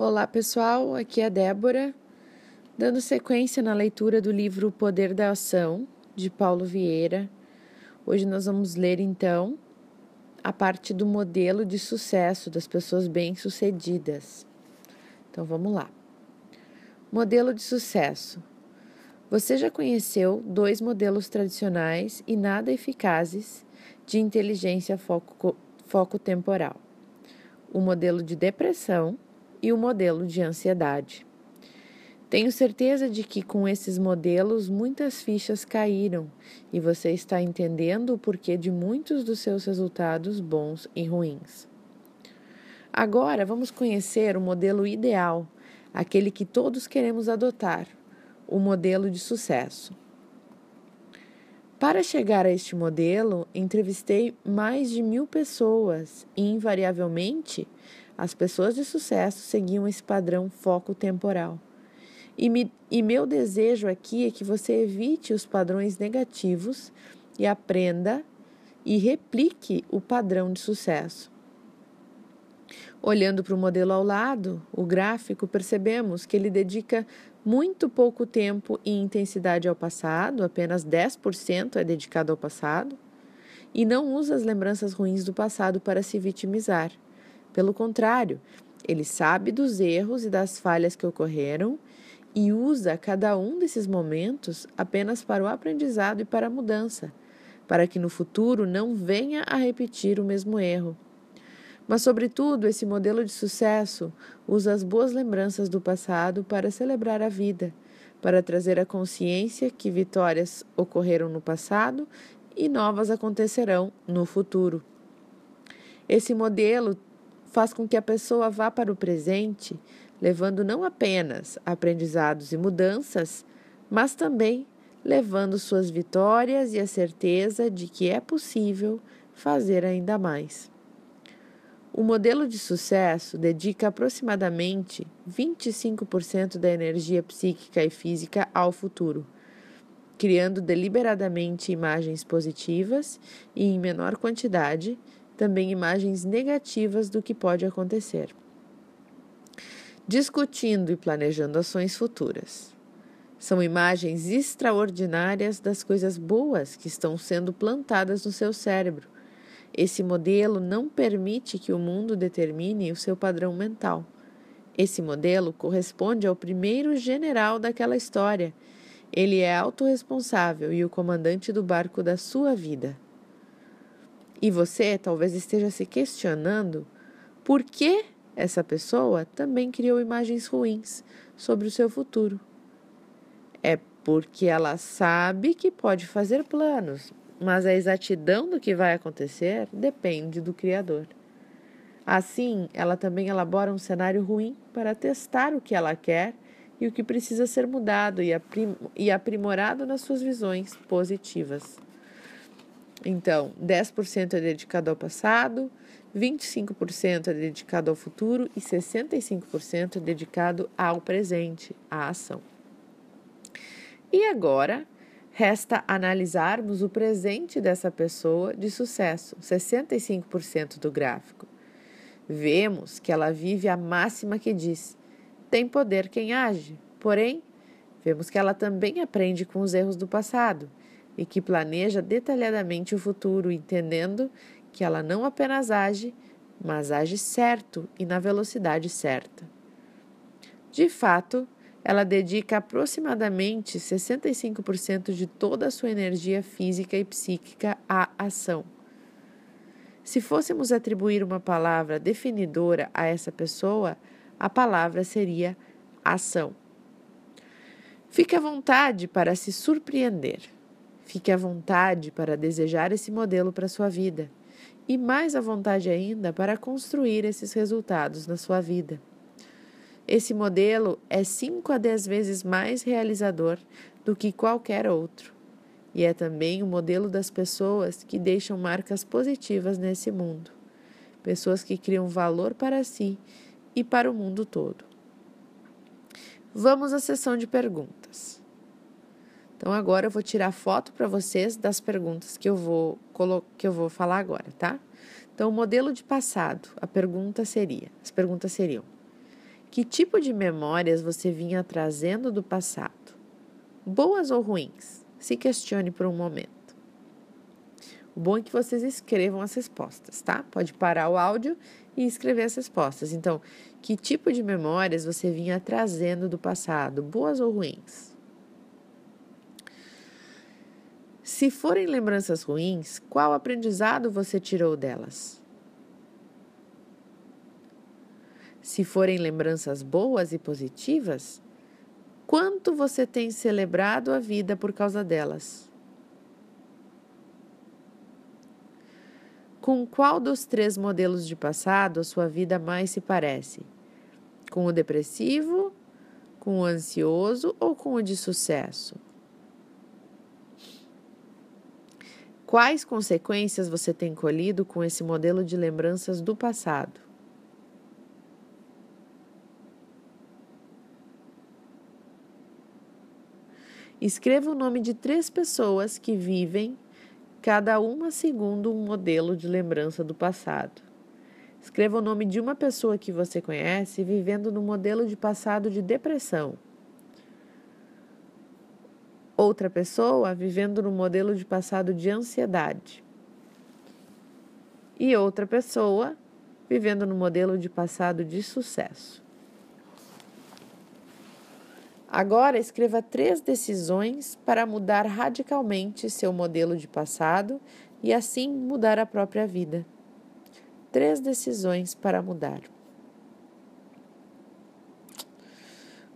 Olá pessoal, aqui é a Débora, dando sequência na leitura do livro O Poder da Ação, de Paulo Vieira. Hoje nós vamos ler então a parte do modelo de sucesso das pessoas bem-sucedidas. Então vamos lá. Modelo de sucesso. Você já conheceu dois modelos tradicionais e nada eficazes de inteligência foco, foco temporal: o modelo de depressão e o modelo de ansiedade. Tenho certeza de que com esses modelos muitas fichas caíram e você está entendendo o porquê de muitos dos seus resultados bons e ruins. Agora vamos conhecer o modelo ideal, aquele que todos queremos adotar, o modelo de sucesso. Para chegar a este modelo, entrevistei mais de mil pessoas e, invariavelmente, as pessoas de sucesso seguiam esse padrão foco temporal. E, me, e meu desejo aqui é que você evite os padrões negativos e aprenda e replique o padrão de sucesso. Olhando para o modelo ao lado, o gráfico, percebemos que ele dedica muito pouco tempo e intensidade ao passado, apenas 10% é dedicado ao passado, e não usa as lembranças ruins do passado para se vitimizar. Pelo contrário, ele sabe dos erros e das falhas que ocorreram e usa cada um desses momentos apenas para o aprendizado e para a mudança, para que no futuro não venha a repetir o mesmo erro. Mas, sobretudo, esse modelo de sucesso usa as boas lembranças do passado para celebrar a vida, para trazer a consciência que vitórias ocorreram no passado e novas acontecerão no futuro. Esse modelo faz com que a pessoa vá para o presente, levando não apenas aprendizados e mudanças, mas também levando suas vitórias e a certeza de que é possível fazer ainda mais. O modelo de sucesso dedica aproximadamente 25% da energia psíquica e física ao futuro, criando deliberadamente imagens positivas e, em menor quantidade, também imagens negativas do que pode acontecer. Discutindo e planejando ações futuras. São imagens extraordinárias das coisas boas que estão sendo plantadas no seu cérebro. Esse modelo não permite que o mundo determine o seu padrão mental. Esse modelo corresponde ao primeiro general daquela história. Ele é autorresponsável e o comandante do barco da sua vida. E você talvez esteja se questionando por que essa pessoa também criou imagens ruins sobre o seu futuro. É porque ela sabe que pode fazer planos, mas a exatidão do que vai acontecer depende do Criador. Assim, ela também elabora um cenário ruim para testar o que ela quer e o que precisa ser mudado e aprimorado nas suas visões positivas. Então, 10% é dedicado ao passado, 25% é dedicado ao futuro e 65% é dedicado ao presente, à ação. E agora, resta analisarmos o presente dessa pessoa de sucesso, 65% do gráfico. Vemos que ela vive a máxima que diz: tem poder quem age. Porém, vemos que ela também aprende com os erros do passado e que planeja detalhadamente o futuro, entendendo que ela não apenas age, mas age certo e na velocidade certa. De fato, ela dedica aproximadamente 65% de toda a sua energia física e psíquica à ação. Se fôssemos atribuir uma palavra definidora a essa pessoa, a palavra seria ação. Fique à vontade para se surpreender. Fique à vontade para desejar esse modelo para sua vida e mais à vontade ainda para construir esses resultados na sua vida. Esse modelo é 5 a 10 vezes mais realizador do que qualquer outro. E é também o modelo das pessoas que deixam marcas positivas nesse mundo. Pessoas que criam valor para si e para o mundo todo. Vamos à sessão de perguntas. Então agora eu vou tirar foto para vocês das perguntas que eu vou que eu vou falar agora, tá? Então, o modelo de passado, a pergunta seria, as perguntas seriam: Que tipo de memórias você vinha trazendo do passado? Boas ou ruins? Se questione por um momento. O bom é que vocês escrevam as respostas, tá? Pode parar o áudio e escrever as respostas. Então, que tipo de memórias você vinha trazendo do passado, boas ou ruins? Se forem lembranças ruins, qual aprendizado você tirou delas? Se forem lembranças boas e positivas, quanto você tem celebrado a vida por causa delas? Com qual dos três modelos de passado a sua vida mais se parece? Com o depressivo, com o ansioso ou com o de sucesso? Quais consequências você tem colhido com esse modelo de lembranças do passado? Escreva o nome de três pessoas que vivem, cada uma segundo um modelo de lembrança do passado. Escreva o nome de uma pessoa que você conhece vivendo no modelo de passado de depressão. Outra pessoa vivendo no modelo de passado de ansiedade. E outra pessoa vivendo no modelo de passado de sucesso. Agora escreva três decisões para mudar radicalmente seu modelo de passado e assim mudar a própria vida. Três decisões para mudar.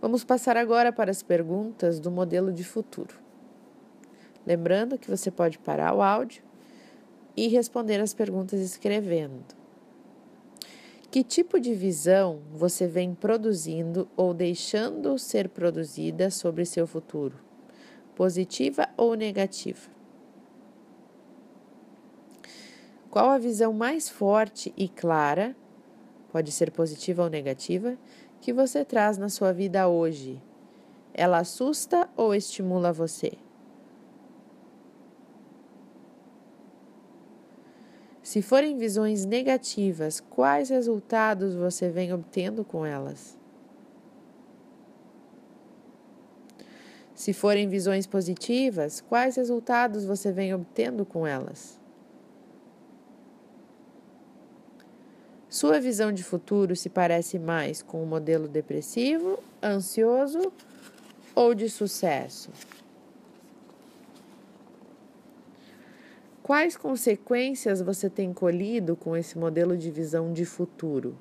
Vamos passar agora para as perguntas do modelo de futuro. Lembrando que você pode parar o áudio e responder as perguntas escrevendo. Que tipo de visão você vem produzindo ou deixando ser produzida sobre seu futuro? Positiva ou negativa? Qual a visão mais forte e clara, pode ser positiva ou negativa, que você traz na sua vida hoje? Ela assusta ou estimula você? Se forem visões negativas, quais resultados você vem obtendo com elas? Se forem visões positivas, quais resultados você vem obtendo com elas? Sua visão de futuro se parece mais com o um modelo depressivo, ansioso ou de sucesso? Quais consequências você tem colhido com esse modelo de visão de futuro?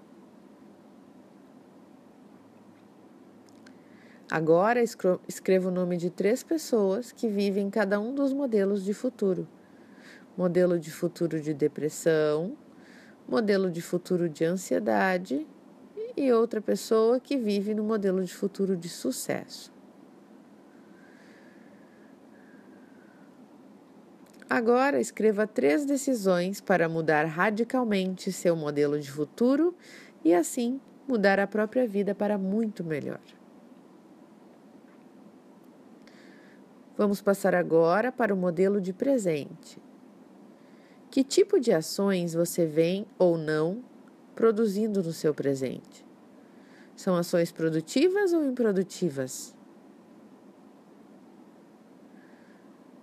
Agora escreva o nome de três pessoas que vivem cada um dos modelos de futuro: modelo de futuro de depressão, modelo de futuro de ansiedade e outra pessoa que vive no modelo de futuro de sucesso. Agora escreva três decisões para mudar radicalmente seu modelo de futuro e assim mudar a própria vida para muito melhor. Vamos passar agora para o modelo de presente. Que tipo de ações você vem ou não produzindo no seu presente? São ações produtivas ou improdutivas?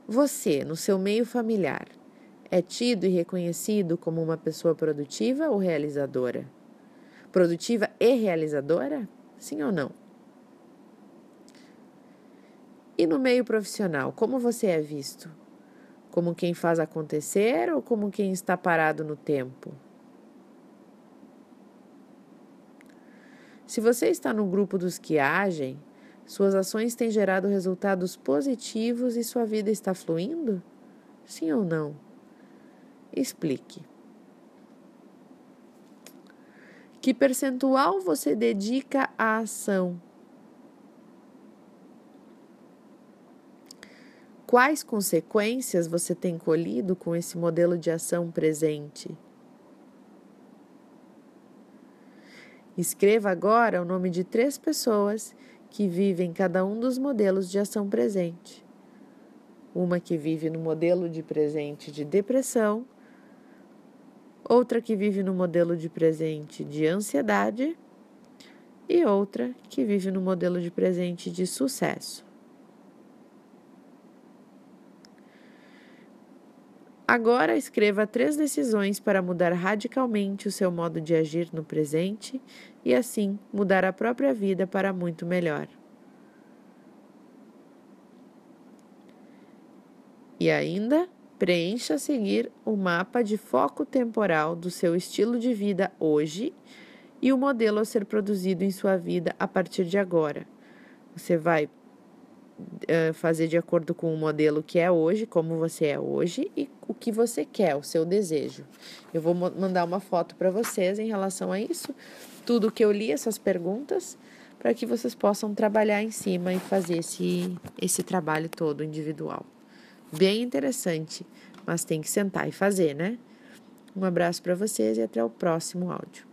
Você, no seu meio familiar, é tido e reconhecido como uma pessoa produtiva ou realizadora? Produtiva e realizadora? Sim ou não? E no meio profissional, como você é visto? Como quem faz acontecer ou como quem está parado no tempo? Se você está no grupo dos que agem, suas ações têm gerado resultados positivos e sua vida está fluindo? Sim ou não? Explique. Que percentual você dedica à ação? Quais consequências você tem colhido com esse modelo de ação presente? Escreva agora o nome de três pessoas que vive em cada um dos modelos de ação presente. Uma que vive no modelo de presente de depressão, outra que vive no modelo de presente de ansiedade e outra que vive no modelo de presente de sucesso. Agora escreva três decisões para mudar radicalmente o seu modo de agir no presente e assim mudar a própria vida para muito melhor. E ainda, preencha a seguir o mapa de foco temporal do seu estilo de vida hoje e o modelo a ser produzido em sua vida a partir de agora. Você vai uh, fazer de acordo com o modelo que é hoje, como você é hoje e o que você quer, o seu desejo. Eu vou mandar uma foto para vocês em relação a isso, tudo que eu li, essas perguntas, para que vocês possam trabalhar em cima e fazer esse, esse trabalho todo individual. Bem interessante, mas tem que sentar e fazer, né? Um abraço para vocês e até o próximo áudio.